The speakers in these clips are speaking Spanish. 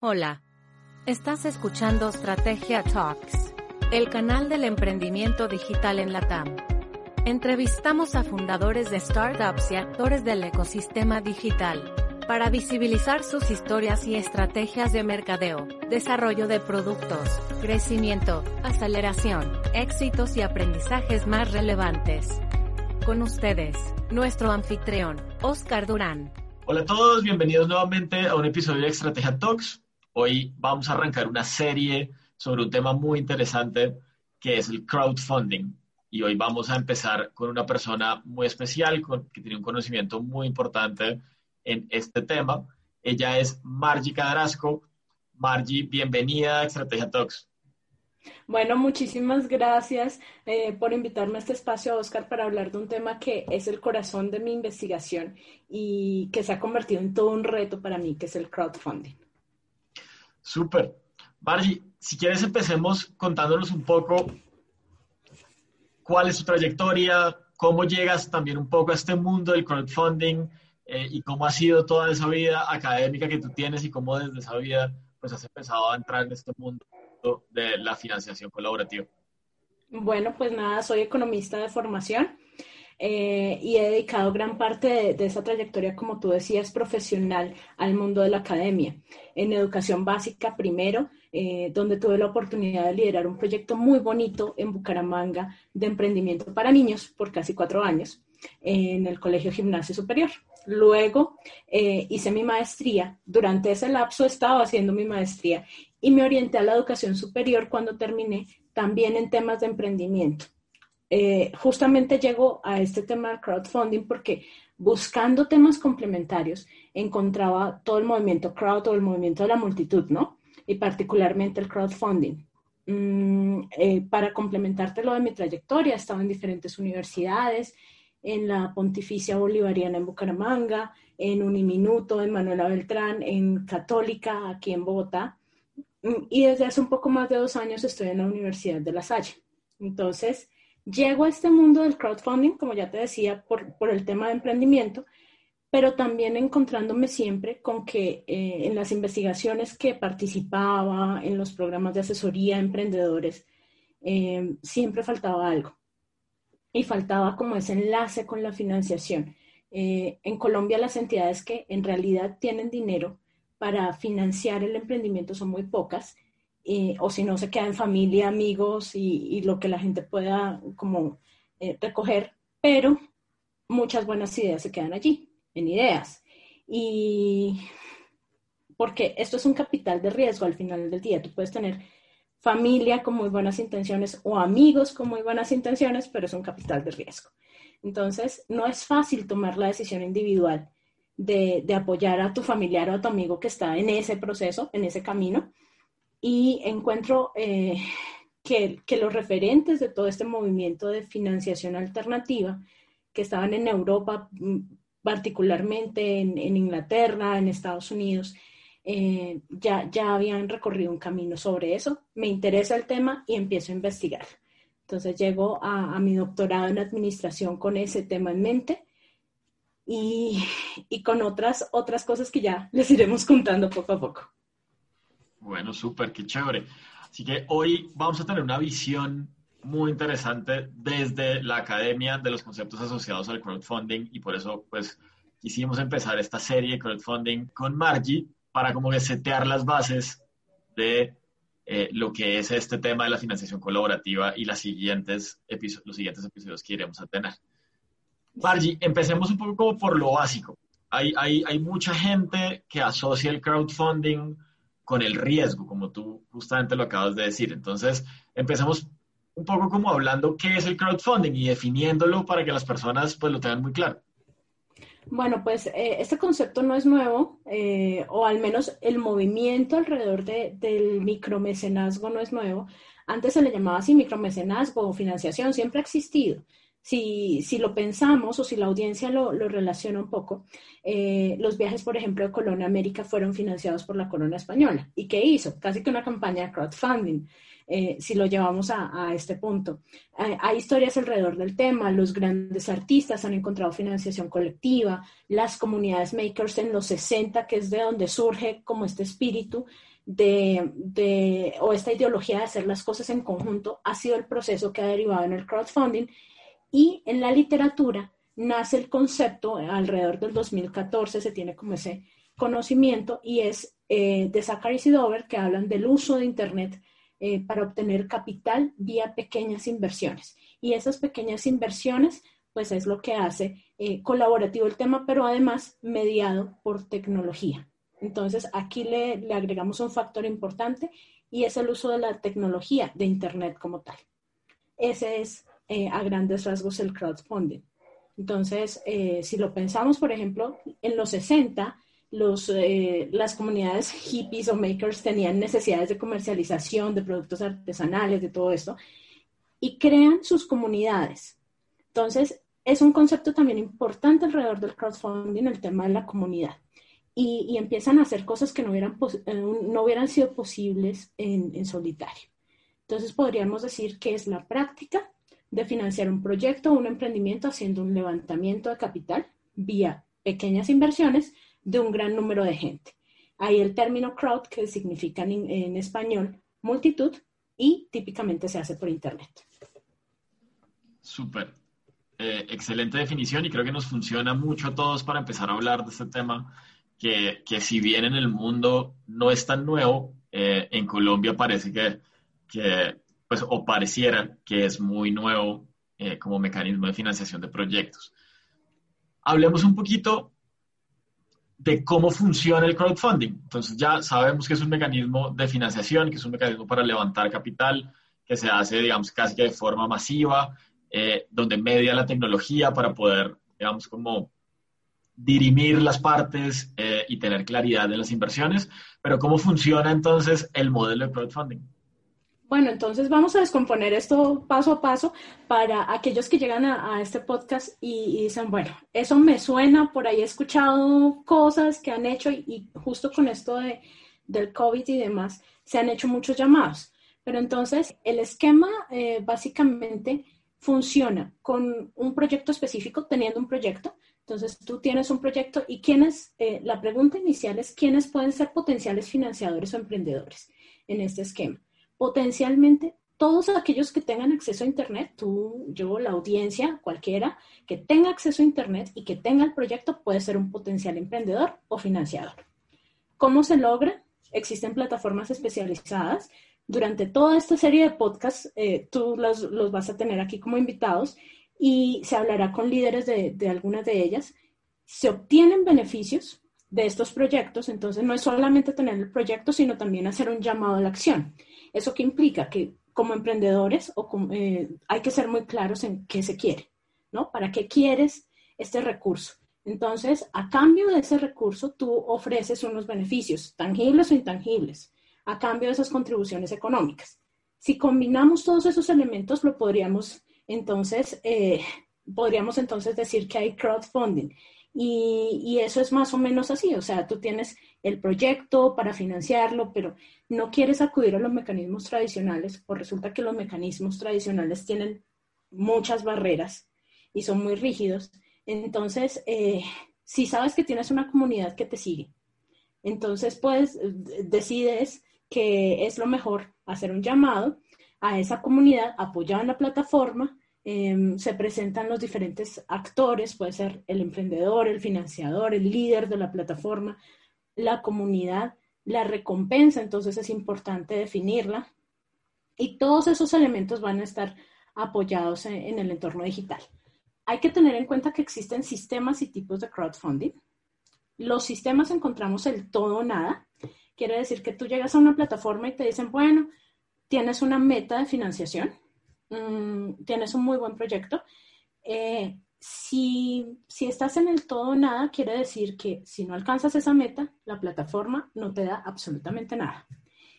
Hola. Estás escuchando Strategia Talks, el canal del emprendimiento digital en Latam. Entrevistamos a fundadores de startups y actores del ecosistema digital para visibilizar sus historias y estrategias de mercadeo, desarrollo de productos, crecimiento, aceleración, éxitos y aprendizajes más relevantes. Con ustedes, nuestro anfitrión, Oscar Durán. Hola a todos, bienvenidos nuevamente a un episodio de Estrategia Talks. Hoy vamos a arrancar una serie sobre un tema muy interesante que es el crowdfunding. Y hoy vamos a empezar con una persona muy especial que tiene un conocimiento muy importante en este tema. Ella es Margie Cadrasco. Margie, bienvenida a Estrategia Talks. Bueno, muchísimas gracias eh, por invitarme a este espacio, Oscar, para hablar de un tema que es el corazón de mi investigación y que se ha convertido en todo un reto para mí, que es el crowdfunding. Súper. Margie, si quieres empecemos contándonos un poco cuál es tu trayectoria, cómo llegas también un poco a este mundo del crowdfunding eh, y cómo ha sido toda esa vida académica que tú tienes y cómo desde esa vida pues has empezado a entrar en este mundo de la financiación colaborativa. Bueno, pues nada, soy economista de formación. Eh, y he dedicado gran parte de, esa trayectoria, como tú decías, profesional al mundo de la academia. En educación básica primero, eh, donde tuve la oportunidad de liderar un proyecto muy bonito en Bucaramanga de emprendimiento para niños por casi cuatro años en el Colegio Gimnasio Superior. Luego eh, hice mi maestría. Durante ese lapso estaba haciendo mi maestría y me orienté a la educación superior cuando terminé también en temas de emprendimiento. Eh, justamente llego a este tema del crowdfunding porque buscando temas complementarios encontraba todo el movimiento crowd o el movimiento de la multitud, ¿no? Y particularmente el crowdfunding. Mm, eh, para complementarte lo de mi trayectoria, he estado en diferentes universidades, en la Pontificia Bolivariana en Bucaramanga, en Uniminuto, en Manuela Beltrán, en Católica, aquí en Bogotá. Mm, y desde hace un poco más de dos años estoy en la Universidad de La Salle. Entonces, Llego a este mundo del crowdfunding, como ya te decía, por, por el tema de emprendimiento, pero también encontrándome siempre con que eh, en las investigaciones que participaba, en los programas de asesoría a emprendedores, eh, siempre faltaba algo. Y faltaba como ese enlace con la financiación. Eh, en Colombia las entidades que en realidad tienen dinero para financiar el emprendimiento son muy pocas o si no se queda en familia, amigos y, lo que la gente pueda como eh, recoger, pero muchas buenas ideas se quedan allí, en ideas. Y porque esto es un capital de riesgo al final del día, tú puedes tener familia con muy buenas intenciones o amigos con muy buenas intenciones, pero es un capital de riesgo. Entonces, no es fácil tomar la decisión individual de, de, apoyar a tu familiar o a tu amigo que está en ese proceso, en ese camino, y encuentro eh, que, los referentes de todo este movimiento de financiación alternativa que estaban en Europa, mm, particularmente en, Inglaterra, en Estados Unidos, eh, ya, ya habían recorrido un camino sobre eso. Me interesa el tema y empiezo a investigar. Entonces llego a, mi doctorado en administración con ese tema en mente y, y con otras, otras cosas que ya les iremos contando poco a poco. Bueno, súper, qué chévere. Así que hoy vamos a tener una visión muy interesante desde la academia de los conceptos asociados al crowdfunding y por eso pues quisimos empezar esta serie de crowdfunding con Margie para como que setear las bases de eh, lo que es este tema de la financiación colaborativa y las siguientes los siguientes episodios que iremos a tener. Margie, empecemos un poco como por lo básico. Hay, hay, hay mucha gente que asocia el crowdfunding con el riesgo, como tú justamente lo acabas de decir. Entonces, empezamos un poco como hablando qué es el crowdfunding y definiéndolo para que las personas pues lo tengan muy claro. Bueno, pues eh, este concepto no es nuevo, eh, o al menos el movimiento alrededor del micromecenazgo no es nuevo. Antes se le llamaba así micromecenazgo o financiación, siempre ha existido. Si, si lo pensamos o si la audiencia lo, lo relaciona un poco, eh, los viajes, por ejemplo, de Colón a América fueron financiados por la corona española. ¿Y qué hizo? Casi que una campaña de crowdfunding. Eh, si lo llevamos a, este punto. Hay, historias alrededor del tema, los grandes artistas han encontrado financiación colectiva, las comunidades makers en los 60, que es de donde surge como este espíritu de, o esta ideología de hacer las cosas en conjunto, ha sido el proceso que ha derivado en el crowdfunding. Y en la literatura nace el concepto, alrededor del 2014 se tiene como ese conocimiento, y es eh, de Zachary y Dover, que hablan del uso de Internet eh, para obtener capital vía pequeñas inversiones. Y esas pequeñas inversiones, pues es lo que hace eh, colaborativo el tema, pero además mediado por tecnología. Entonces, aquí le, le, agregamos un factor importante y es el uso de la tecnología de Internet como tal. Ese es eh, a grandes rasgos el crowdfunding. Entonces, si lo pensamos, por ejemplo, en los 60, los, eh, las comunidades hippies o makers tenían necesidades de comercialización, de productos artesanales, de todo esto, y crean sus comunidades. Entonces, es un concepto también importante alrededor del crowdfunding, el tema de la comunidad. Y, empiezan a hacer cosas que no hubieran, eh, no hubieran sido posibles en solitario. Entonces, podríamos decir que es la práctica de financiar un proyecto o un emprendimiento haciendo un levantamiento de capital vía pequeñas inversiones de un gran número de gente. Hay el término crowd, que significa en, español multitud, y típicamente se hace por Internet. Súper. Eh, excelente definición y creo que nos funciona mucho a todos para empezar a hablar de este tema que, que si bien en el mundo no es tan nuevo, eh, en Colombia parece que, que, pues, o pareciera que es muy nuevo eh, como mecanismo de financiación de proyectos. Hablemos un poquito de cómo funciona el crowdfunding. Entonces ya sabemos que es un mecanismo de financiación, que es un mecanismo para levantar capital, que se hace, digamos, casi que de forma masiva, eh, donde media la tecnología para poder, digamos, como dirimir las partes eh, y tener claridad en las inversiones. Pero ¿cómo funciona entonces el modelo de crowdfunding? Bueno, entonces vamos a descomponer esto paso a paso para aquellos que llegan a, este podcast y, dicen, bueno, eso me suena, por ahí he escuchado cosas que han hecho y, justo con esto de, del COVID y demás, se han hecho muchos llamados. Pero entonces el esquema eh, básicamente funciona con un proyecto específico, teniendo un proyecto. Entonces tú tienes un proyecto y quiénes, eh, la pregunta inicial es quiénes pueden ser potenciales financiadores o emprendedores en este esquema potencialmente todos aquellos que tengan acceso a Internet, tú, yo, la audiencia, cualquiera, que tenga acceso a Internet y que tenga el proyecto puede ser un potencial emprendedor o financiador. ¿Cómo se logra? Existen plataformas especializadas. Durante toda esta serie de podcasts, eh, tú los, los, vas a tener aquí como invitados y se hablará con líderes de, de algunas de ellas. Se obtienen beneficios de estos proyectos, entonces no es solamente tener el proyecto, sino también hacer un llamado a la acción. ¿Eso qué implica? Que como emprendedores o eh, hay que ser muy claros en qué se quiere, ¿no? ¿Para qué quieres este recurso? Entonces, a cambio de ese recurso, tú ofreces unos beneficios, tangibles o intangibles, a cambio de esas contribuciones económicas. Si combinamos todos esos elementos, lo podríamos entonces, eh, podríamos entonces decir que hay crowdfunding. Y, eso es más o menos así, o sea, tú tienes el proyecto para financiarlo, pero no quieres acudir a los mecanismos tradicionales, o resulta que los mecanismos tradicionales tienen muchas barreras y son muy rígidos. Entonces, eh, si sabes que tienes una comunidad que te sigue, entonces pues decides que es lo mejor hacer un llamado a esa comunidad apoyada en la plataforma Em, se presentan los diferentes actores, puede ser el emprendedor, el financiador, el líder de la plataforma, la comunidad, la recompensa, entonces es importante definirla. Y todos esos elementos van a estar apoyados en, el entorno digital. Hay que tener en cuenta que existen sistemas y tipos de crowdfunding. Los sistemas encontramos el todo o nada. Quiere decir que tú llegas a una plataforma y te dicen, bueno, tienes una meta de financiación, Mm, tienes un muy buen proyecto, eh, si, si estás en el todo o nada, quiere decir que si no alcanzas esa meta, la plataforma no te da absolutamente nada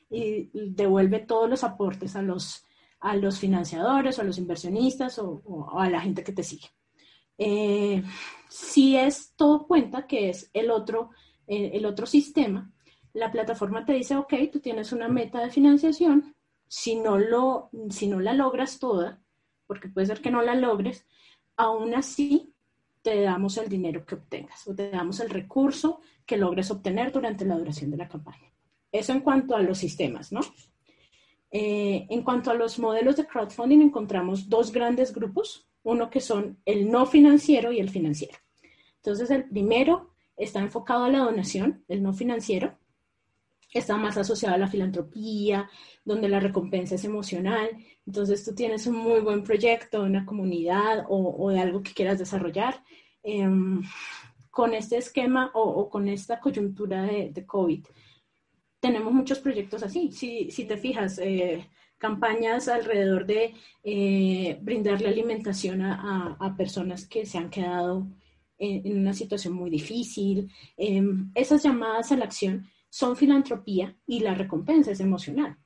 y devuelve todos los aportes a los, a los financiadores o a los inversionistas o, a la gente que te sigue. Eh, si es todo cuenta, que es el otro, eh, el otro sistema, la plataforma te dice, ok, tú tienes una meta de financiación, si no, lo, si no la logras toda, porque puede ser que no la logres, aún así te damos el dinero que obtengas o te damos el recurso que logres obtener durante la duración de la campaña. Eso en cuanto a los sistemas, ¿no? Eh, en cuanto a los modelos de crowdfunding, encontramos dos grandes grupos, uno que son el no financiero y el financiero. Entonces, el primero está enfocado a la donación, el no financiero, está más asociado a la filantropía, donde la recompensa es emocional. Entonces, tú tienes un muy buen proyecto, una comunidad o, de algo que quieras desarrollar. Em, con este esquema o, con esta coyuntura de, COVID, tenemos muchos proyectos así. Si, te fijas, eh, campañas alrededor de eh, brindarle alimentación a, personas que se han quedado en, una situación muy difícil. Em, esas llamadas a la acción son filantropía y la recompensa es emocional.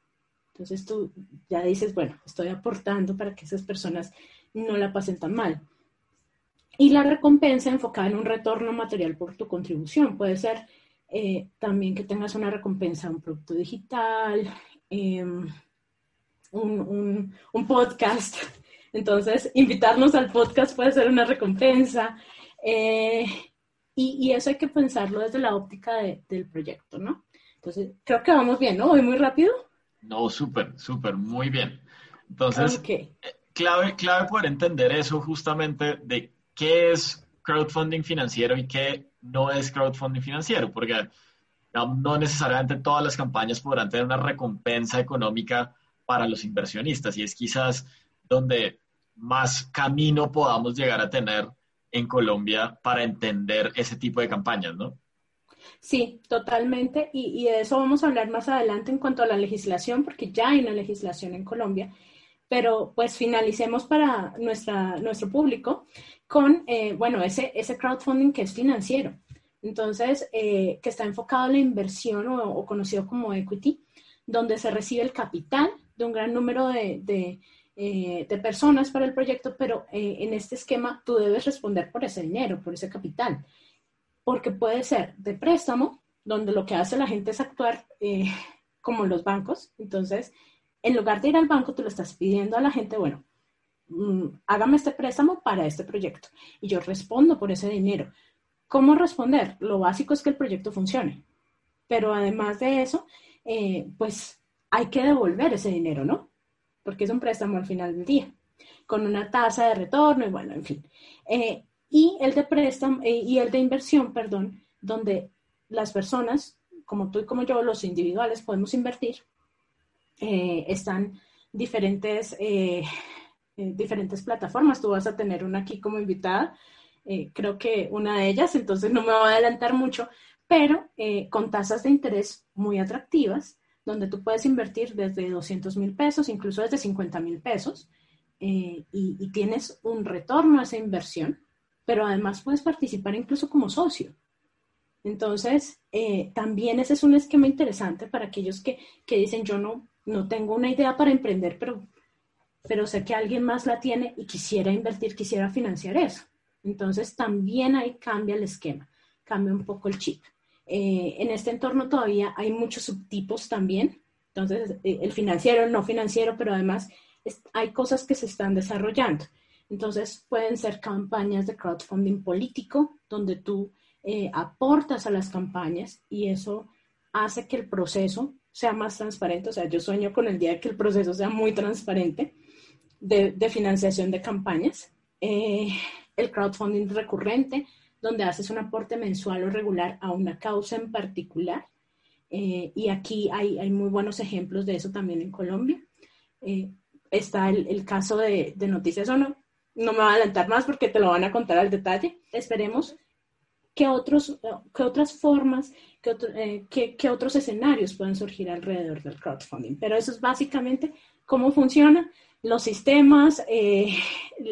Entonces tú ya dices, bueno, estoy aportando para que esas personas no la pasen tan mal. Y la recompensa enfocada en un retorno material por tu contribución. Puede ser eh, también que tengas una recompensa, un producto digital, em, un, podcast. Entonces, invitarnos al podcast puede ser una recompensa. Eh, y, eso hay que pensarlo desde la óptica del proyecto, ¿no? Entonces, creo que vamos bien, ¿no? ¿Voy muy rápido? No, súper, súper, muy bien. Entonces, eh, clave, clave poder entender eso justamente de qué es crowdfunding financiero y qué no es crowdfunding financiero, porque no necesariamente todas las campañas podrán tener una recompensa económica para los inversionistas y es quizás donde más camino podamos llegar a tener en Colombia para entender ese tipo de campañas, ¿no? Sí, totalmente. Y, de eso vamos a hablar más adelante en cuanto a la legislación, porque ya hay una legislación en Colombia. Pero pues finalicemos para nuestra, nuestro público con, eh, bueno, ese, ese crowdfunding que es financiero. Entonces, eh, que está enfocado en la inversión o, conocido como equity, donde se recibe el capital de un gran número de, eh, personas para el proyecto, pero en este esquema tú debes responder por ese dinero, por ese capital, porque puede ser de préstamo, donde lo que hace la gente es actuar como los bancos. Entonces, en lugar de ir al banco, tú le estás pidiendo a la gente, bueno, Mm, hágame este préstamo para este proyecto y yo respondo por ese dinero. ¿Cómo responder? Lo básico es que el proyecto funcione, pero además de eso, eh, pues hay que devolver ese dinero, ¿no? Porque es un préstamo al final del día, con una tasa de retorno y bueno, en fin. Eh, y el de préstamo eh, y el de inversión, perdón, donde las personas, como tú y como yo, los individuales, podemos invertir, están diferentes eh, diferentes plataformas. Tú vas a tener una aquí como invitada, eh, creo que una de ellas, entonces no me voy a adelantar mucho, pero eh, con tasas de interés muy atractivas, donde tú puedes invertir desde 200 mil pesos, incluso desde 50 mil pesos, y, y, tienes un retorno a esa inversión, pero además puedes participar incluso como socio. Entonces, también ese es un esquema interesante para aquellos que, que dicen, yo no, no tengo una idea para emprender, pero pero sé que alguien más la tiene y quisiera invertir, quisiera financiar eso. Entonces también ahí cambia el esquema, cambia un poco el chip. Eh, en este entorno todavía hay muchos subtipos también, entonces eh, el financiero, el no financiero, pero además hay cosas que se están desarrollando. Entonces pueden ser campañas de crowdfunding político, donde tú eh, aportas a las campañas y eso hace que el proceso sea más transparente. O sea, yo sueño con el día que el proceso sea muy transparente de, financiación de campañas, eh, el crowdfunding recurrente, donde haces un aporte mensual o regular a una causa en particular. Eh, y aquí hay, muy buenos ejemplos de eso también en Colombia. Eh, está el, caso de, Noticias o no. No me voy a adelantar más porque te lo van a contar al detalle. Esperemos que, otros, que otras formas, que, que, que otros escenarios pueden surgir alrededor del crowdfunding. Pero eso es básicamente cómo funciona los sistemas, eh,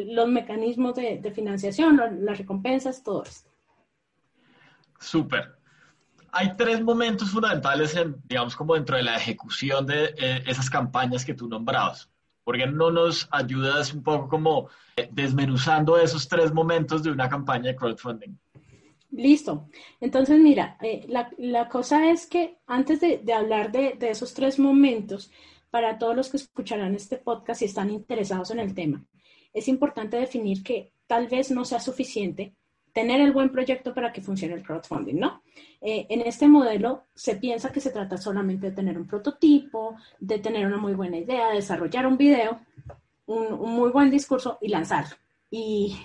los mecanismos de, financiación, las recompensas, todo esto. Súper. Hay tres momentos fundamentales, en, digamos, como dentro de la ejecución de eh, esas campañas que tú nombrabas. ¿Por qué no nos ayudas un poco como eh, desmenuzando esos tres momentos de una campaña de crowdfunding? Listo. Entonces, mira, la, cosa es que antes de, hablar de, de, esos tres momentos, para todos los que escucharán este podcast y están interesados en el tema. Es importante definir que tal vez no sea suficiente tener el buen proyecto para que funcione el crowdfunding, ¿no? Eh, en este modelo se piensa que se trata solamente de tener un prototipo, de tener una muy buena idea, desarrollar un video, un, muy buen discurso y lanzarlo. Y,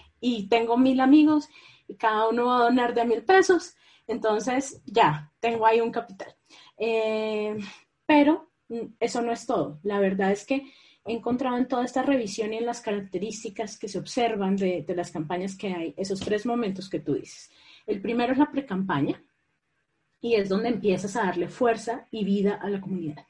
tengo mil amigos y cada uno va a donar de mil pesos, entonces ya, tengo ahí un capital. Eh, pero eso no es todo. La verdad es que he encontrado en toda esta revisión y en las características que se observan de, las campañas que hay, esos tres momentos que tú dices. El primero es la pre-campaña y es donde empiezas a darle fuerza y vida a la comunidad.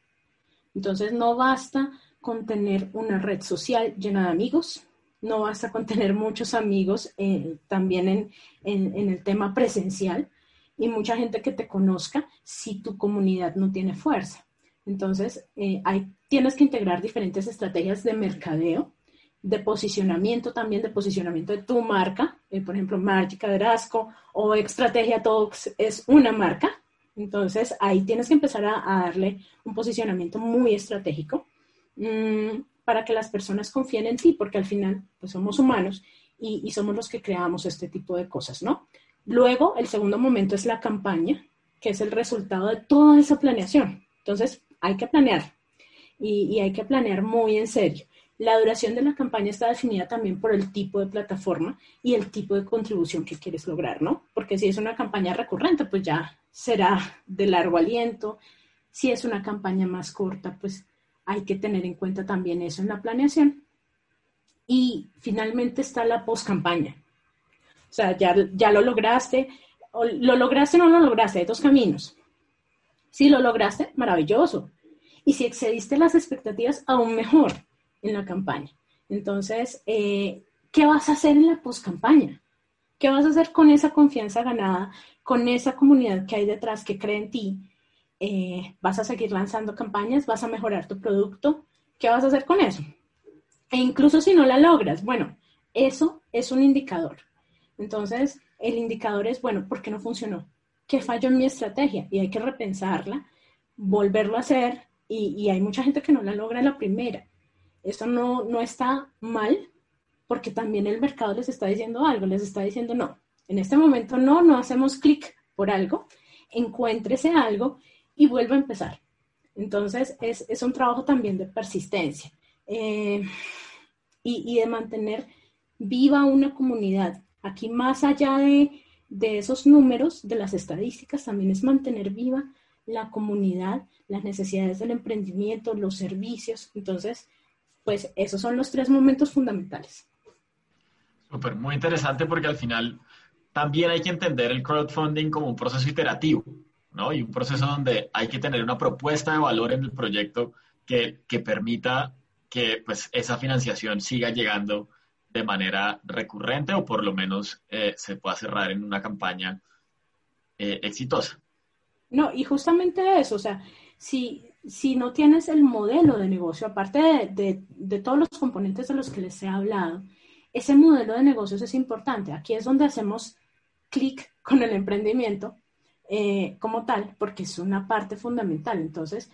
Entonces no basta con tener una red social llena de amigos, no basta con tener muchos amigos eh, también en el tema presencial y mucha gente que te conozca si tu comunidad no tiene fuerza. Entonces, eh, tienes que integrar diferentes estrategias de mercadeo, de posicionamiento también, de posicionamiento de tu marca. Eh, por ejemplo, Mágica de Rasco o Estrategia Talks es una marca. Entonces, ahí tienes que empezar a, darle un posicionamiento muy estratégico mm, para que las personas confíen en ti, porque al final, pues somos humanos y, y somos los que creamos este tipo de cosas, ¿no? Luego, el segundo momento es la campaña, que es el resultado de toda esa planeación. Entonces, hay que planear y, hay que planear muy en serio. La duración de la campaña está definida también por el tipo de plataforma y el tipo de contribución que quieres lograr, ¿no? Porque si es una campaña recurrente, pues ya será de largo aliento. Si es una campaña más corta, pues hay que tener en cuenta también eso en la planeación. Y finalmente está la post-campaña. O sea, ya, ya lo lograste, o lo lograste o no lo lograste, hay dos caminos. Si lo lograste, maravilloso. Y si excediste las expectativas, aún mejor en la campaña. Entonces, eh, ¿qué vas a hacer en la post-campaña? ¿Qué vas a hacer con esa confianza ganada, con esa comunidad que hay detrás que cree en ti? Eh, ¿Vas a seguir lanzando campañas? ¿Vas a mejorar tu producto? ¿Qué vas a hacer con eso? E incluso si no la logras, bueno, eso es un indicador. Entonces, el indicador es, bueno, ¿por qué no funcionó? Que falló en mi estrategia y hay que repensarla, volverlo a hacer y, hay mucha gente que no la logra en la primera. Esto no, no está mal porque también el mercado les está diciendo algo, les está diciendo no, en este momento no, no hacemos clic por algo, encuéntrese algo y vuelva a empezar. Entonces es, un trabajo también de persistencia eh, y, y de mantener viva una comunidad. Aquí más allá de de esos números, de las estadísticas, también es mantener viva la comunidad, las necesidades del emprendimiento, los servicios. Entonces, pues esos son los tres momentos fundamentales. Súper, muy interesante porque al final también hay que entender el crowdfunding como un proceso iterativo, ¿no? Y un proceso donde hay que tener una propuesta de valor en el proyecto que, que permita que pues, esa financiación siga llegando de manera recurrente o por lo menos eh, se pueda cerrar en una campaña eh, exitosa. No, y justamente eso, o sea, si, si no tienes el modelo de negocio, aparte de, todos los componentes de los que les he hablado, ese modelo de negocios es importante. Aquí es donde hacemos clic con el emprendimiento eh, como tal, porque es una parte fundamental. Entonces,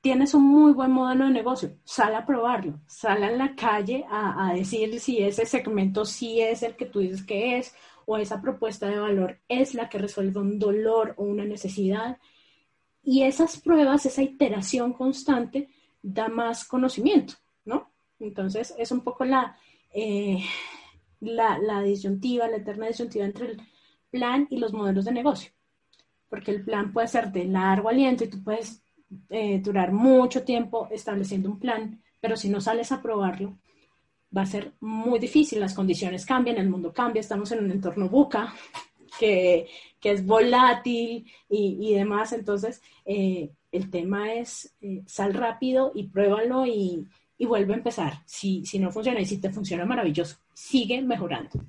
tienes un muy buen modelo de negocio, sal a probarlo, sal a la calle a, decir si ese segmento sí es el que tú dices que es o esa propuesta de valor es la que resuelve un dolor o una necesidad. Y esas pruebas, esa iteración constante, da más conocimiento, ¿no? Entonces es un poco la, eh, la, la disyuntiva, la eterna disyuntiva entre el plan y los modelos de negocio. Porque el plan puede ser de largo aliento y tú puedes eh, durar mucho tiempo estableciendo un plan, pero si no sales a probarlo, va a ser muy difícil. Las condiciones cambian, el mundo cambia, estamos en un entorno buca que, es volátil y, demás. Entonces, eh, el tema es eh, sal rápido y pruébalo y, y vuelve a empezar. Si, si no funciona y si te funciona maravilloso, sigue mejorando.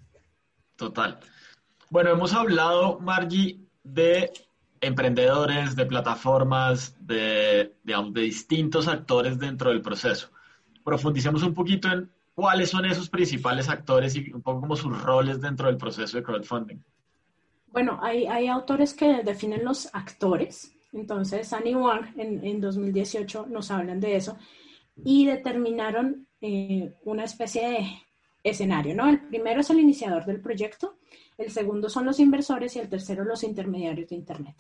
Total. Bueno, hemos hablado, Margie, de emprendedores, de plataformas, de, de distintos actores dentro del proceso. Profundicemos un poquito en cuáles son esos principales actores y un poco como sus roles dentro del proceso de crowdfunding. Bueno, hay, hay autores que definen los actores. Entonces, Annie Wang en, en 2018 nos hablan de eso y determinaron eh, una especie de escenario, ¿no? El primero es el iniciador del proyecto, el segundo son los inversores y el tercero los intermediarios de Internet.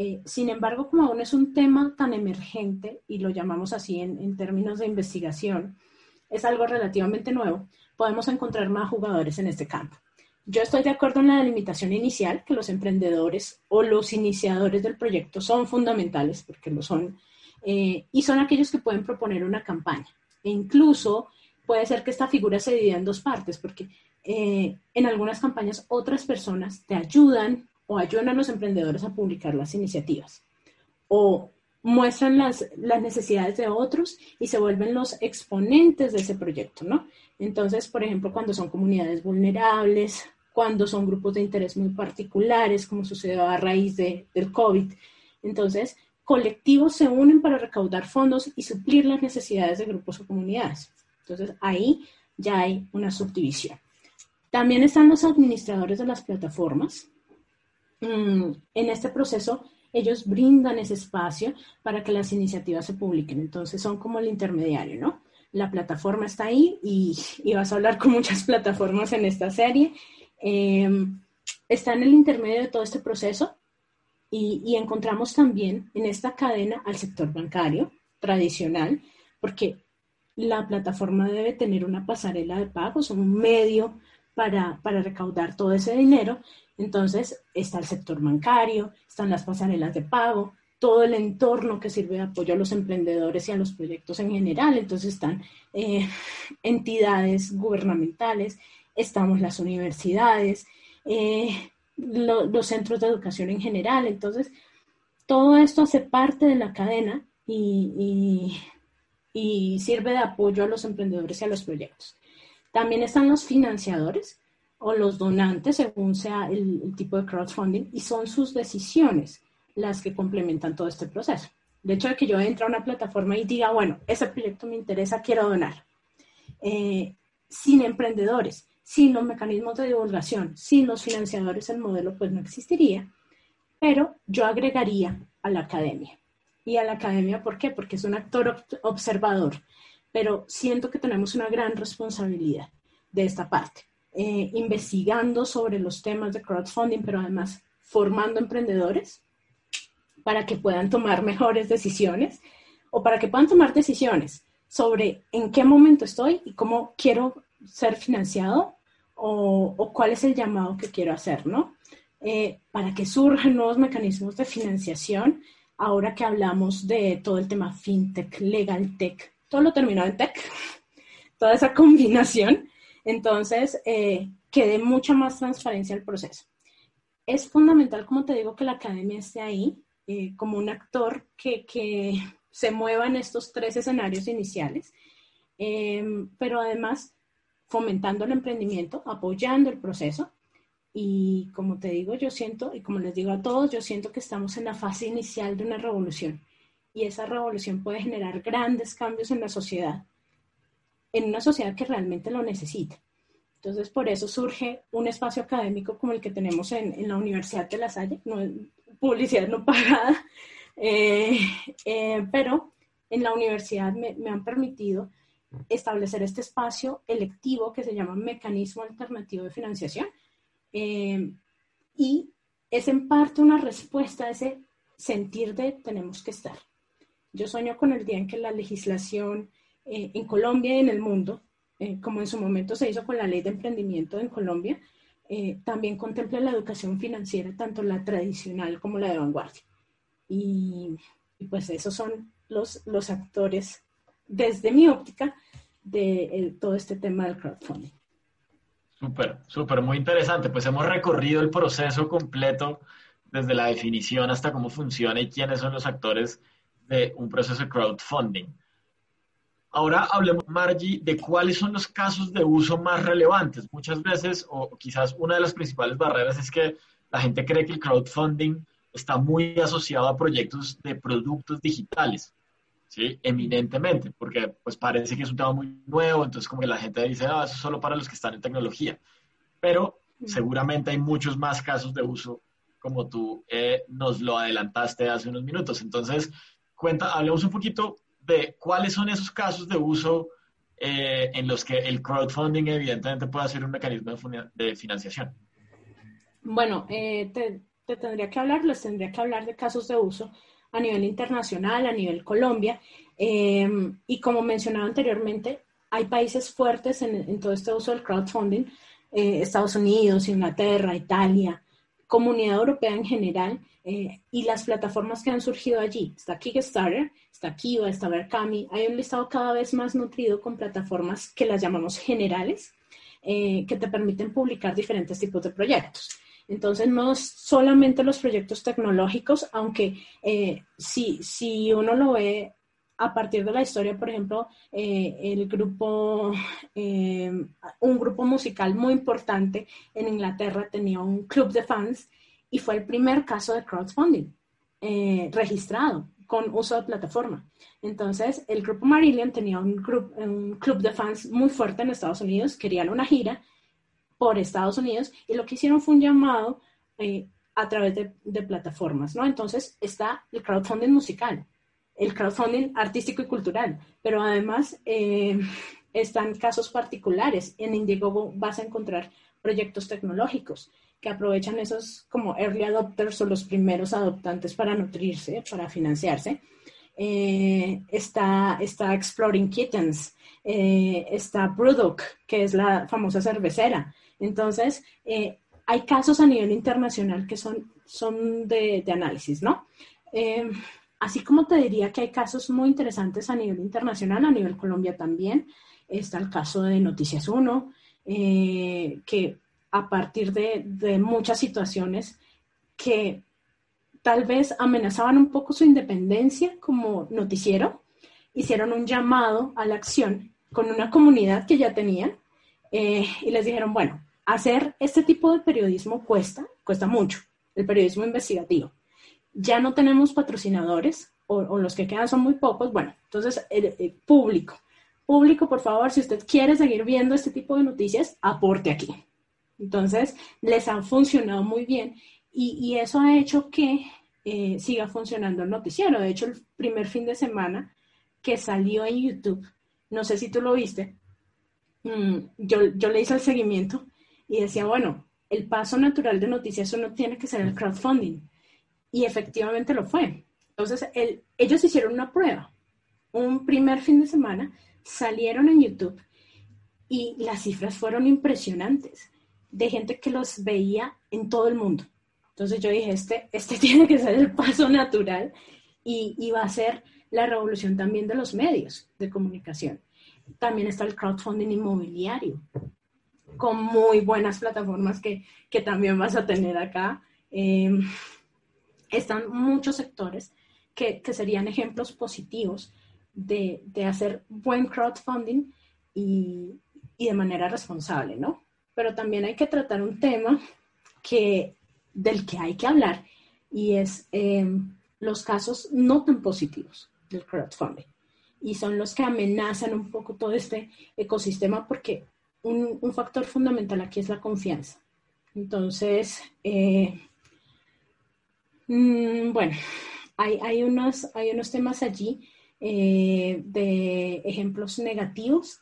Eh, sin embargo, como aún es un tema tan emergente, y lo llamamos así en, términos de investigación, es algo relativamente nuevo, podemos encontrar más jugadores en este campo. Yo estoy de acuerdo en la delimitación inicial, que los emprendedores o los iniciadores del proyecto son fundamentales, porque lo son, eh, y son aquellos que pueden proponer una campaña. E incluso puede ser que esta figura se divida en dos partes, porque eh, en algunas campañas otras personas te ayudan o ayudan a los emprendedores a publicar las iniciativas. O muestran las, necesidades de otros y se vuelven los exponentes de ese proyecto, ¿no? Entonces, por ejemplo, cuando son comunidades vulnerables, cuando son grupos de interés muy particulares, como sucedió a raíz de, del COVID. Entonces, colectivos se unen para recaudar fondos y suplir las necesidades de grupos o comunidades. Entonces, ahí ya hay una subdivisión. También están los administradores de las plataformas. Mm, en este proceso, ellos brindan ese espacio para que las iniciativas se publiquen. Entonces, son como el intermediario, ¿no? La plataforma está ahí y, y vas a hablar con muchas plataformas en esta serie. Eh, está en el intermedio de todo este proceso y, encontramos también en esta cadena al sector bancario tradicional, porque la plataforma debe tener una pasarela de pagos, un medio para, para, recaudar todo ese dinero. Entonces está el sector bancario, están las pasarelas de pago, todo el entorno que sirve de apoyo a los emprendedores y a los proyectos en general. Entonces están eh, entidades gubernamentales, estamos las universidades, eh, los centros de educación en general. Entonces, todo esto hace parte de la cadena y, sirve de apoyo a los emprendedores y a los proyectos. También están los financiadores o los donantes, según sea el, tipo de crowdfunding, y son sus decisiones las que complementan todo este proceso. De hecho, de que yo entre a una plataforma y diga, bueno, ese proyecto me interesa, quiero donar. Eh, sin emprendedores, sin los mecanismos de divulgación, sin los financiadores, el modelo pues no existiría, pero yo agregaría a la academia. Y a la academia, ¿por qué? Porque es un actor observador, pero siento que tenemos una gran responsabilidad de esta parte, eh, investigando sobre los temas de crowdfunding, pero además formando emprendedores para que puedan tomar mejores decisiones o para que puedan tomar decisiones sobre en qué momento estoy y cómo quiero ser financiado o, cuál es el llamado que quiero hacer, ¿no? Eh, para que surjan nuevos mecanismos de financiación, ahora que hablamos de todo el tema fintech, legal tech, todo lo terminado en tech, toda esa combinación, entonces eh, que dé mucha más transparencia al proceso. Es fundamental, como te digo, que la academia esté ahí eh, como un actor que, que, se mueva en estos tres escenarios iniciales, pero además fomentando el emprendimiento, apoyando el proceso. Y como te digo, yo siento, y como les digo a todos, yo siento que estamos en la fase inicial de una revolución. Y esa revolución puede generar grandes cambios en la sociedad, en una sociedad que realmente lo necesita. Entonces, por eso surge un espacio académico como el que tenemos en, la Universidad de La Salle, no, publicidad no pagada, eh, eh, pero en la universidad me, me han permitido establecer este espacio electivo que se llama Mecanismo Alternativo de Financiación. Eh, y es en parte una respuesta a ese sentir de tenemos que estar. Yo sueño con el día en que la legislación eh, en Colombia y en el mundo, eh, como en su momento se hizo con la ley de emprendimiento en Colombia, también contemple la educación financiera, tanto la tradicional como la de vanguardia. Y, pues esos son los, los actores desde mi óptica de eh, todo este tema del crowdfunding. Súper, súper, muy interesante. Pues hemos recorrido el proceso completo desde la definición hasta cómo funciona y quiénes son los actores de un proceso de crowdfunding. Ahora hablemos, Margie, de cuáles son los casos de uso más relevantes. Muchas veces, o quizás una de las principales barreras es que la gente cree que el crowdfunding está muy asociado a proyectos de productos digitales, ¿sí? Eminentemente, porque pues parece que es un tema muy nuevo, entonces como que la gente dice, ah, eso es solo para los que están en tecnología. Pero seguramente hay muchos más casos de uso como tú eh, nos lo adelantaste hace unos minutos. Entonces, cuenta, hablemos un poquito de cuáles son esos casos de uso eh, en los que el crowdfunding evidentemente puede ser un mecanismo de, financiación. Bueno, eh, te, tendría que hablar, les tendría que hablar de casos de uso a nivel internacional, a nivel Colombia. Em, y como mencionaba anteriormente, hay países fuertes en, todo este uso del crowdfunding, eh, Estados Unidos, Inglaterra, Italia, Comunidad Europea en general, eh, y las plataformas que han surgido allí. Está Kickstarter, está Kiva, está Berkami. Hay un listado cada vez más nutrido con plataformas que las llamamos generales, eh, que te permiten publicar diferentes tipos de proyectos. Entonces, no solamente los proyectos tecnológicos, aunque eh, si, si uno lo ve a partir de la historia, por ejemplo, el grupo, un grupo musical muy importante en Inglaterra tenía un club de fans y fue el primer caso de crowdfunding eh, registrado con uso de plataforma. Entonces, el grupo Marillion tenía un, club de fans muy fuerte en Estados Unidos, querían una gira por Estados Unidos y lo que hicieron fue un llamado eh, a través de, plataformas, ¿no? Entonces, está el crowdfunding musical, el crowdfunding artístico y cultural, pero además eh, están casos particulares. En Indiegogo vas a encontrar proyectos tecnológicos que aprovechan esos como early adopters o los primeros adoptantes para nutrirse, para financiarse. Eh, está, está Exploring Kittens, eh, está Brewdog, que es la famosa cervecera. Entonces, eh, hay casos a nivel internacional que son, son de, de análisis, ¿no? Así como te diría que hay casos muy interesantes a nivel internacional, a nivel Colombia también, está el caso de Noticias 1, que a partir de, muchas situaciones que tal vez amenazaban un poco su independencia como noticiero, hicieron un llamado a la acción con una comunidad que ya tenían eh, y les dijeron, bueno, hacer este tipo de periodismo cuesta, cuesta mucho, el periodismo investigativo. Ya no tenemos patrocinadores o, los que quedan son muy pocos, bueno, entonces el público, público, por favor, si usted quiere seguir viendo este tipo de noticias, aporte aquí. Entonces, les han funcionado muy bien y, eso ha hecho que eh, siga funcionando el noticiero. De hecho, el primer fin de semana que salió en YouTube, no sé si tú lo viste, mm, yo, le hice el seguimiento y decía, bueno, el paso natural de noticias uno tiene que ser el crowdfunding. Y efectivamente lo fue. Entonces, ellos hicieron una prueba. Un primer fin de semana salieron en YouTube y las cifras fueron impresionantes de gente que los veía en todo el mundo. Entonces yo dije, este, este tiene que ser el paso natural y, va a ser la revolución también de los medios de comunicación. También está el crowdfunding inmobiliario, con muy buenas plataformas que, también vas a tener acá. Em, están muchos sectores que, serían ejemplos positivos de, hacer buen crowdfunding y, y de manera responsable, ¿no? pero también hay que tratar un tema que, del que hay que hablar y es em, los casos no tan positivos del crowdfunding. Y son los que amenazan un poco todo este ecosistema porque un, factor fundamental aquí es la confianza. Entonces, eh, mm, bueno, hay, unos, hay unos temas allí eh, de ejemplos negativos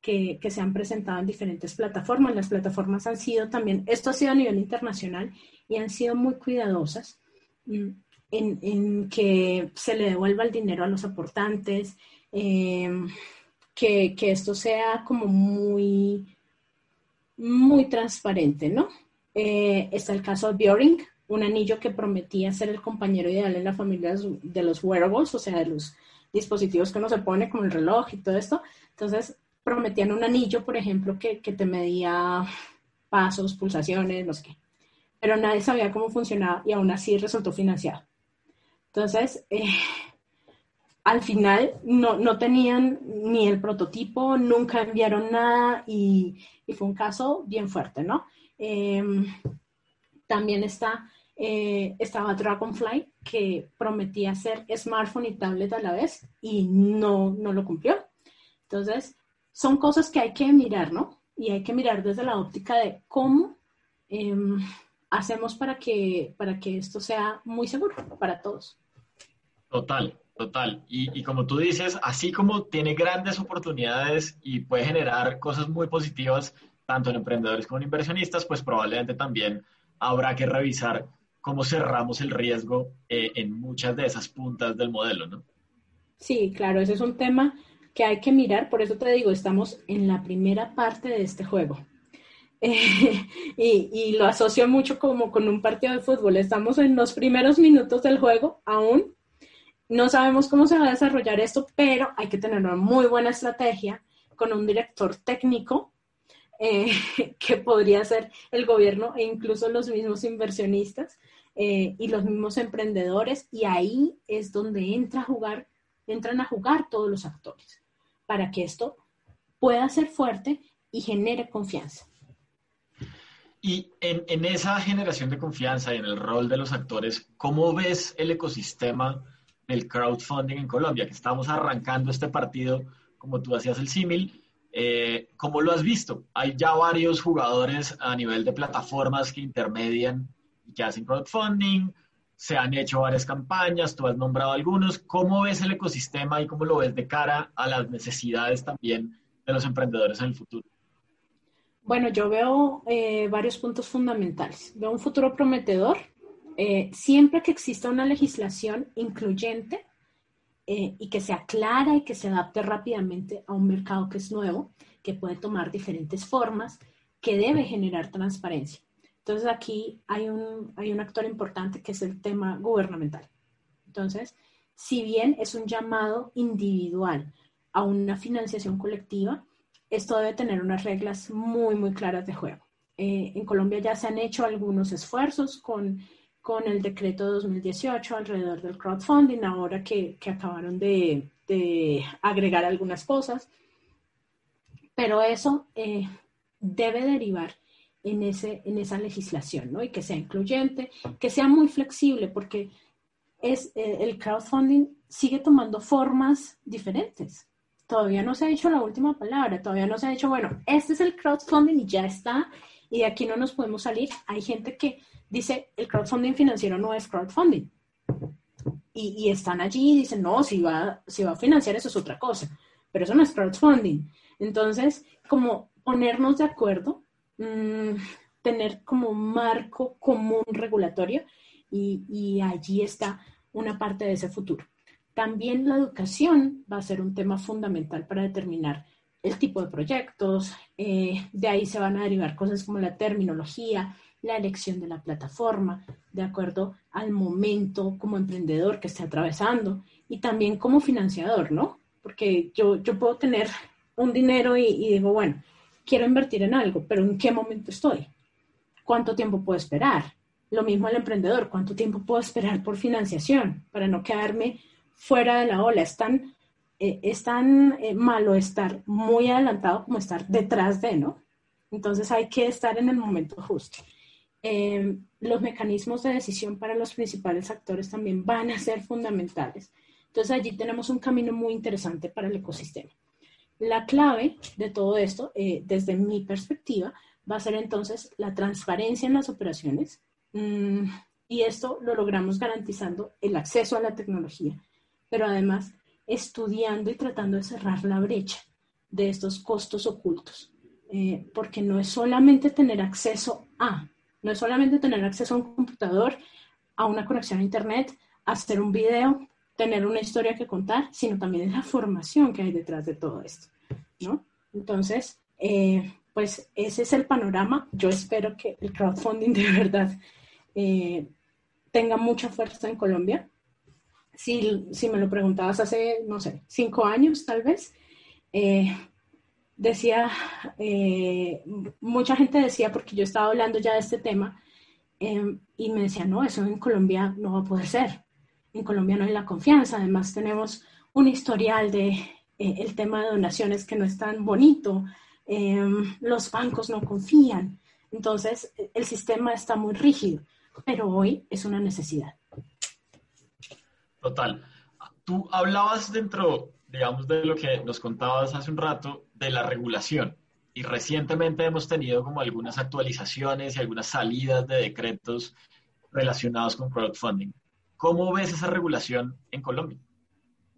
que, se han presentado en diferentes plataformas. Las plataformas han sido también, esto ha sido a nivel internacional y han sido muy cuidadosas mm, en, que se le devuelva el dinero a los aportantes, em, que, esto sea como muy, muy transparente, ¿no? Eh, está el caso de Bioring, un anillo que prometía ser el compañero ideal en la familia de los wearables, o sea, de los dispositivos que uno se pone como el reloj y todo esto. Entonces, prometían un anillo, por ejemplo, que, te medía pasos, pulsaciones, no sé qué. Pero nadie sabía cómo funcionaba y aún así resultó financiado. Entonces, eh, al final no, no, tenían ni el prototipo, nunca enviaron nada y, fue un caso bien fuerte, ¿no? Em, también está, eh, estaba Dragonfly, que prometía ser smartphone y tablet a la vez y no, no lo cumplió. Entonces, son cosas que hay que mirar, ¿no? Y hay que mirar desde la óptica de cómo em, hacemos para que, para que esto sea muy seguro para todos. Total, total. Y, y, como tú dices, así como tiene grandes oportunidades y puede generar cosas muy positivas, tanto en emprendedores como en inversionistas, pues probablemente también habrá que revisar cómo cerramos el riesgo eh, en muchas de esas puntas del modelo, ¿no? Sí, claro, ese es un tema que hay que mirar, por eso te digo, estamos en la primera parte de este juego. y, y, lo asocio mucho como con un partido de fútbol. Estamos en los primeros minutos del juego, aún no sabemos cómo se va a desarrollar esto, pero hay que tener una muy buena estrategia con un director técnico eh, que podría ser el gobierno e incluso los mismos inversionistas eh, y los mismos emprendedores. Y ahí es donde entra a jugar, entran a jugar todos los actores para que esto pueda ser fuerte y genere confianza. Y en, en esa generación de confianza y en el rol de los actores, ¿cómo ves el ecosistema? el crowdfunding en Colombia, que estamos arrancando este partido, como tú hacías el símil. Eh, ¿Cómo lo has visto? Hay ya varios jugadores a nivel de plataformas que intermedian que hacen crowdfunding, se han hecho varias campañas, tú has nombrado algunos. ¿Cómo ves el ecosistema y cómo lo ves de cara a las necesidades también de los emprendedores en el futuro? Bueno, yo veo eh, varios puntos fundamentales. Veo un futuro prometedor eh, siempre que exista una legislación incluyente eh, y que sea clara y que se adapte rápidamente a un mercado que es nuevo, que puede tomar diferentes formas, que debe generar transparencia. Entonces aquí hay un, hay un actor importante que es el tema gubernamental. Entonces, si bien es un llamado individual a una financiación colectiva, esto debe tener unas reglas muy, muy claras de juego. Eh, en Colombia ya se han hecho algunos esfuerzos con con el decreto 2018 alrededor del crowdfunding, ahora que, que acabaron de, de, agregar algunas cosas. Pero eso eh, debe derivar en, ese, en esa legislación, ¿no? Y que sea incluyente, que sea muy flexible, porque es, eh, el crowdfunding sigue tomando formas diferentes. Todavía no se ha dicho la última palabra, todavía no se ha dicho, bueno, este es el crowdfunding y ya está, y de aquí no nos podemos salir. Hay gente que dice, el crowdfunding financiero no es crowdfunding. Y, están allí y dicen, no, si va, si va a financiar eso es otra cosa, pero eso no es crowdfunding. Entonces, como ponernos de acuerdo, mm, tener como marco común regulatorio y, y allí está una parte de ese futuro. También la educación va a ser un tema fundamental para determinar el tipo de proyectos, eh, de ahí se van a derivar cosas como la terminología, la elección de la plataforma, de acuerdo al momento como emprendedor que esté atravesando y también como financiador, ¿no? Porque yo, yo puedo tener un dinero y, y digo, bueno, quiero invertir en algo, pero ¿en qué momento estoy? ¿Cuánto tiempo puedo esperar? Lo mismo el emprendedor, ¿cuánto tiempo puedo esperar por financiación para no quedarme fuera de la ola? Es tan, eh, es tan eh, malo estar muy adelantado como estar detrás de, ¿no? Entonces hay que estar en el momento justo. Em, los mecanismos de decisión para los principales actores también van a ser fundamentales. Entonces allí tenemos un camino muy interesante para el ecosistema. La clave de todo esto, eh, desde mi perspectiva, va a ser entonces la transparencia en las operaciones mm, y esto lo logramos garantizando el acceso a la tecnología, pero además estudiando y tratando de cerrar la brecha de estos costos ocultos, eh, porque no es solamente tener acceso a, no es solamente tener acceso a un computador, a una conexión a Internet, hacer un video, tener una historia que contar, sino también es la formación que hay detrás de todo esto, ¿no? Entonces, eh, pues ese es el panorama. Yo espero que el crowdfunding de verdad eh, tenga mucha fuerza en Colombia. Si, si, me lo preguntabas hace, no sé, cinco años tal vez, eh, decía, eh, mucha gente decía, porque yo estaba hablando ya de este tema, em, y me decía, no, eso en Colombia no va a poder ser. En Colombia no hay la confianza. Además, tenemos un historial de eh, el tema de donaciones que no es tan bonito, em, los bancos no confían, entonces el sistema está muy rígido, pero hoy es una necesidad. Total. Tú hablabas dentro, digamos, de lo que nos contabas hace un rato, de la regulación. Y recientemente hemos tenido como algunas actualizaciones y algunas salidas de decretos relacionados con crowdfunding. ¿Cómo ves esa regulación en Colombia?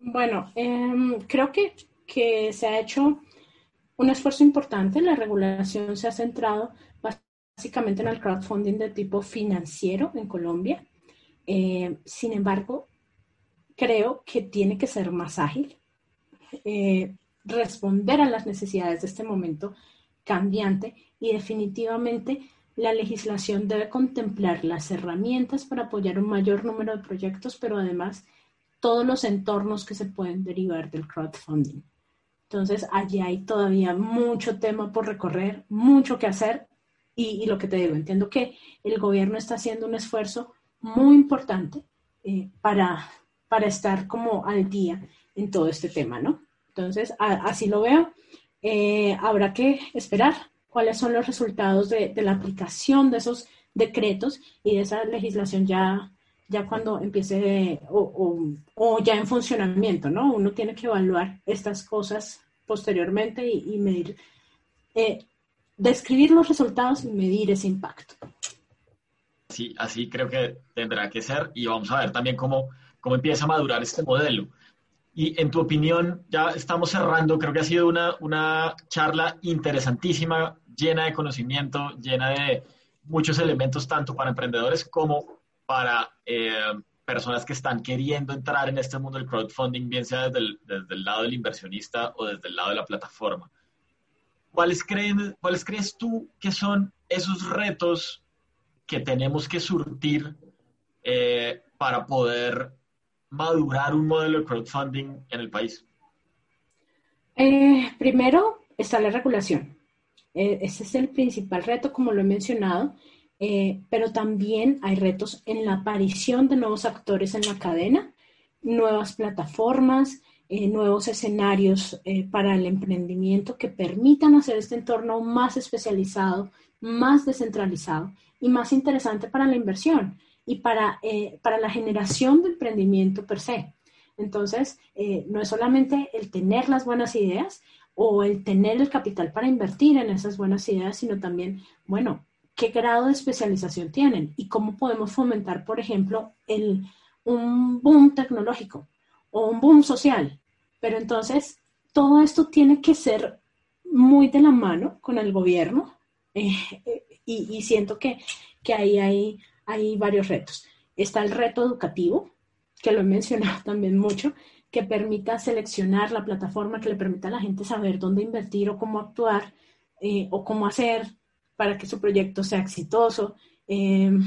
Bueno, em, creo que, se ha hecho un esfuerzo importante. La regulación se ha centrado básicamente en el crowdfunding de tipo financiero en Colombia. Eh, sin embargo, creo que tiene que ser más ágil, eh, responder a las necesidades de este momento cambiante y definitivamente la legislación debe contemplar las herramientas para apoyar un mayor número de proyectos, pero además todos los entornos que se pueden derivar del crowdfunding. Entonces, allí hay todavía mucho tema por recorrer, mucho que hacer y, lo que te digo, entiendo que el gobierno está haciendo un esfuerzo muy importante eh, para para estar como al día en todo este tema, ¿no? Entonces, así lo veo. Eh, habrá que esperar cuáles son los resultados de, la aplicación de esos decretos y de esa legislación ya, ya cuando empiece o, ya en funcionamiento, ¿no? Uno tiene que evaluar estas cosas posteriormente y, medir, eh, describir los resultados y medir ese impacto. Sí, así creo que tendrá que ser y vamos a ver también cómo cómo empieza a madurar este modelo. Y en tu opinión, ya estamos cerrando, creo que ha sido una, una charla interesantísima, llena de conocimiento, llena de muchos elementos, tanto para emprendedores como para eh, personas que están queriendo entrar en este mundo del crowdfunding, bien sea desde el, lado del inversionista o desde el lado de la plataforma. ¿Cuáles, creen, ¿Cuáles crees tú que son esos retos que tenemos que surtir eh, para poder madurar un modelo de crowdfunding en el país? Eh, primero está la regulación. Eh, ese es el principal reto, como lo he mencionado, eh, pero también hay retos en la aparición de nuevos actores en la cadena, nuevas plataformas, nuevos escenarios para el emprendimiento que permitan hacer este entorno más especializado, más descentralizado y más interesante para la inversión y para, eh, para la generación de emprendimiento per se. Entonces, eh, no es solamente el tener las buenas ideas o el tener el capital para invertir en esas buenas ideas, sino también, bueno, qué grado de especialización tienen y cómo podemos fomentar, por ejemplo, el, un boom tecnológico o un boom social. Pero entonces, todo esto tiene que ser muy de la mano con el gobierno eh, y, y, siento que, que ahí hay hay varios retos. Está el reto educativo, que lo he mencionado también mucho, que permita seleccionar la plataforma, que le permita a la gente saber dónde invertir o cómo actuar eh, o cómo hacer para que su proyecto sea exitoso, em,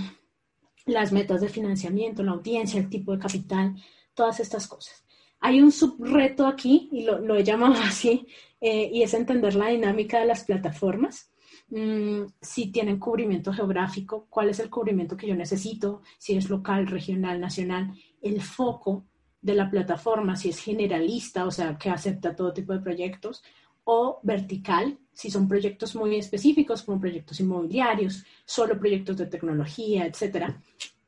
las metas de financiamiento, la audiencia, el tipo de capital, todas estas cosas. Hay un subreto aquí, y lo, he llamado así, eh, y es entender la dinámica de las plataformas. Mm, si tienen cubrimiento geográfico, cuál es el cubrimiento que yo necesito, si es local, regional, nacional, el foco de la plataforma, si es generalista, o sea, que acepta todo tipo de proyectos, o vertical, si son proyectos muy específicos, como proyectos inmobiliarios, solo proyectos de tecnología, etcétera.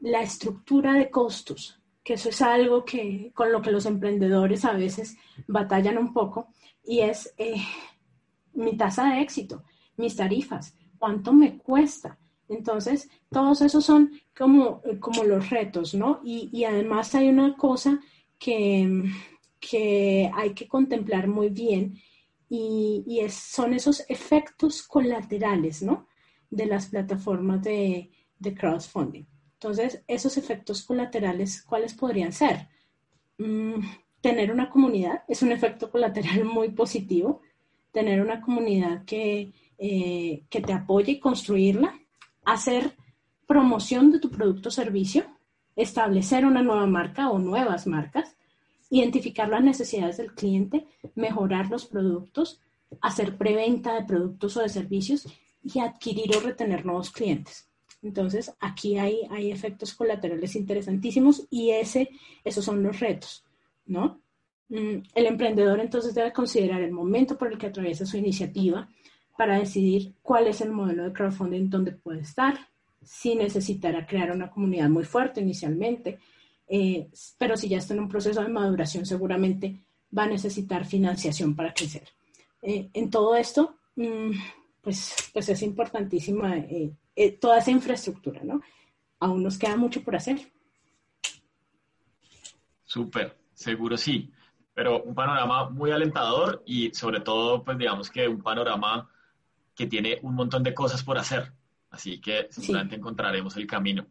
La estructura de costos, que eso es algo que con lo que los emprendedores a veces batallan un poco, y es eh, mi tasa de éxito mis tarifas, cuánto me cuesta. Entonces, todos esos son como, como los retos, ¿no? Y, además hay una cosa que, que, hay que contemplar muy bien y, es, son esos efectos colaterales, ¿no? De las plataformas de, de crowdfunding. Entonces, esos efectos colaterales, ¿cuáles podrían ser? Mm, tener una comunidad es un efecto colateral muy positivo. Tener una comunidad que, eh, que te apoye y construirla, hacer promoción de tu producto o servicio, establecer una nueva marca o nuevas marcas, identificar las necesidades del cliente, mejorar los productos, hacer preventa de productos o de servicios y adquirir o retener nuevos clientes. Entonces, aquí hay, hay efectos colaterales interesantísimos y ese, esos son los retos, ¿no? Mm, el emprendedor entonces debe considerar el momento por el que atraviesa su iniciativa para decidir cuál es el modelo de crowdfunding donde puede estar, si necesitará crear una comunidad muy fuerte inicialmente, eh, pero si ya está en un proceso de maduración seguramente va a necesitar financiación para crecer. Eh, en todo esto, mm, pues, pues es importantísima eh, toda esa infraestructura, ¿no? Aún nos queda mucho por hacer. Súper, seguro sí, pero un panorama muy alentador y sobre todo, pues digamos que un panorama que tiene un montón de cosas por hacer. Así que seguramente encontraremos el camino.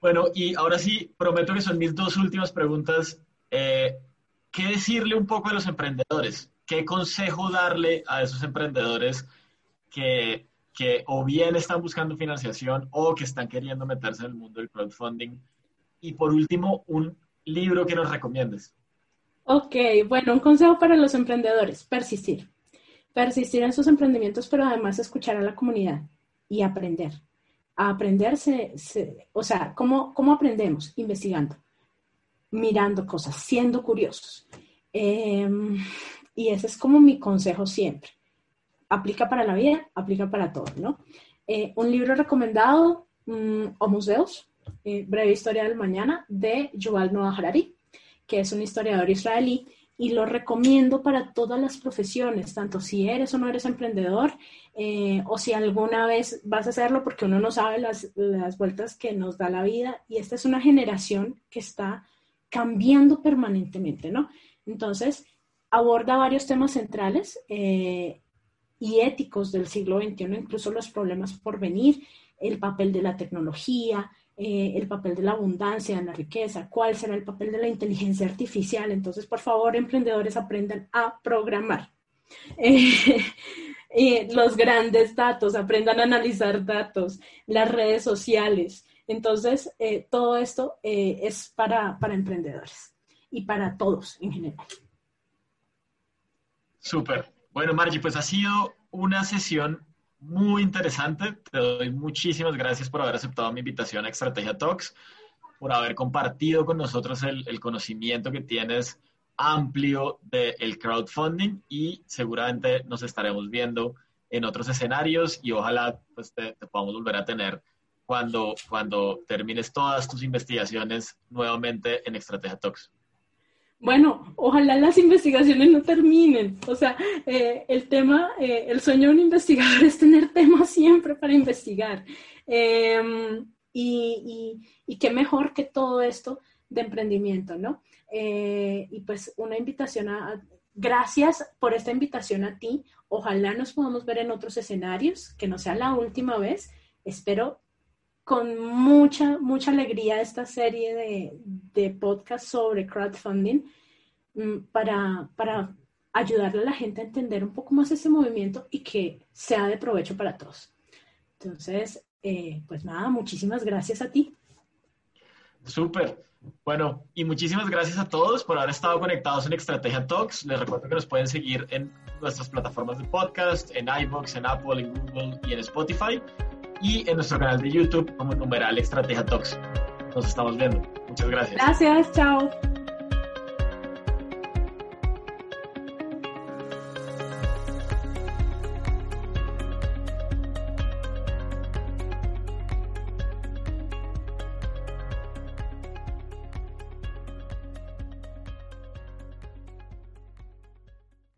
Bueno, y ahora sí, prometo que son mis dos últimas preguntas. Eh, ¿Qué decirle un poco a los emprendedores? ¿Qué consejo darle a esos emprendedores que, que o bien están buscando financiación o que están queriendo meterse en el mundo del crowdfunding? Y por último, un libro que nos recomiendes. Ok, bueno, un consejo para los emprendedores, persistir persistir en sus emprendimientos, pero además escuchar a la comunidad y aprender. A aprenderse, o sea, ¿cómo, ¿cómo aprendemos? Investigando, mirando cosas, siendo curiosos. Em, y ese es como mi consejo siempre. Aplica para la vida, aplica para todo, ¿no? Eh, un libro recomendado, um, Homus Deus, eh, Breve Historia del Mañana, de Yuval Noah Harari, que es un historiador israelí y lo recomiendo para todas las profesiones, tanto si eres o no eres emprendedor, eh, o si alguna vez vas a hacerlo porque uno no sabe las, las, vueltas que nos da la vida. Y esta es una generación que está cambiando permanentemente, ¿no? Entonces, aborda varios temas centrales eh, y éticos del siglo XXI, incluso los problemas por venir, el papel de la tecnología, eh, el papel de la abundancia, de la riqueza, cuál será el papel de la inteligencia artificial. Entonces, por favor, emprendedores, aprendan a programar. Eh, los grandes datos, aprendan a analizar datos, las redes sociales. Entonces, eh, todo esto es para, para emprendedores y para todos en general. Súper. Bueno, Margie, pues ha sido una sesión muy interesante. Te doy muchísimas gracias por haber aceptado mi invitación a Estrategia Talks, por haber compartido con nosotros el, conocimiento que tienes amplio del crowdfunding y seguramente nos estaremos viendo en otros escenarios y ojalá pues, te, te, podamos volver a tener cuando, cuando termines todas tus investigaciones nuevamente en Estrategia Talks. Bueno, ojalá las investigaciones no terminen. O sea, eh, el tema, eh, el sueño de un investigador es tener temas siempre para investigar. Em, y, qué mejor que todo esto de emprendimiento, ¿no? Eh, y pues una invitación a, gracias por esta invitación a ti. Ojalá nos podamos ver en otros escenarios, que no sea la última vez. Espero con mucha, mucha alegría esta serie de, de podcasts sobre crowdfunding mm, para, para ayudarle a la gente a entender un poco más ese movimiento y que sea de provecho para todos. Entonces, eh, pues nada, muchísimas gracias a ti. Súper. Bueno, y muchísimas gracias a todos por haber estado conectados en Estrategia Talks. Les recuerdo que nos pueden seguir en nuestras plataformas de podcast, en iBox, en Apple, en Google y en Spotify y en nuestro canal de YouTube como numeral Estrategia Talks. Nos estamos viendo. Muchas gracias. Gracias, chao.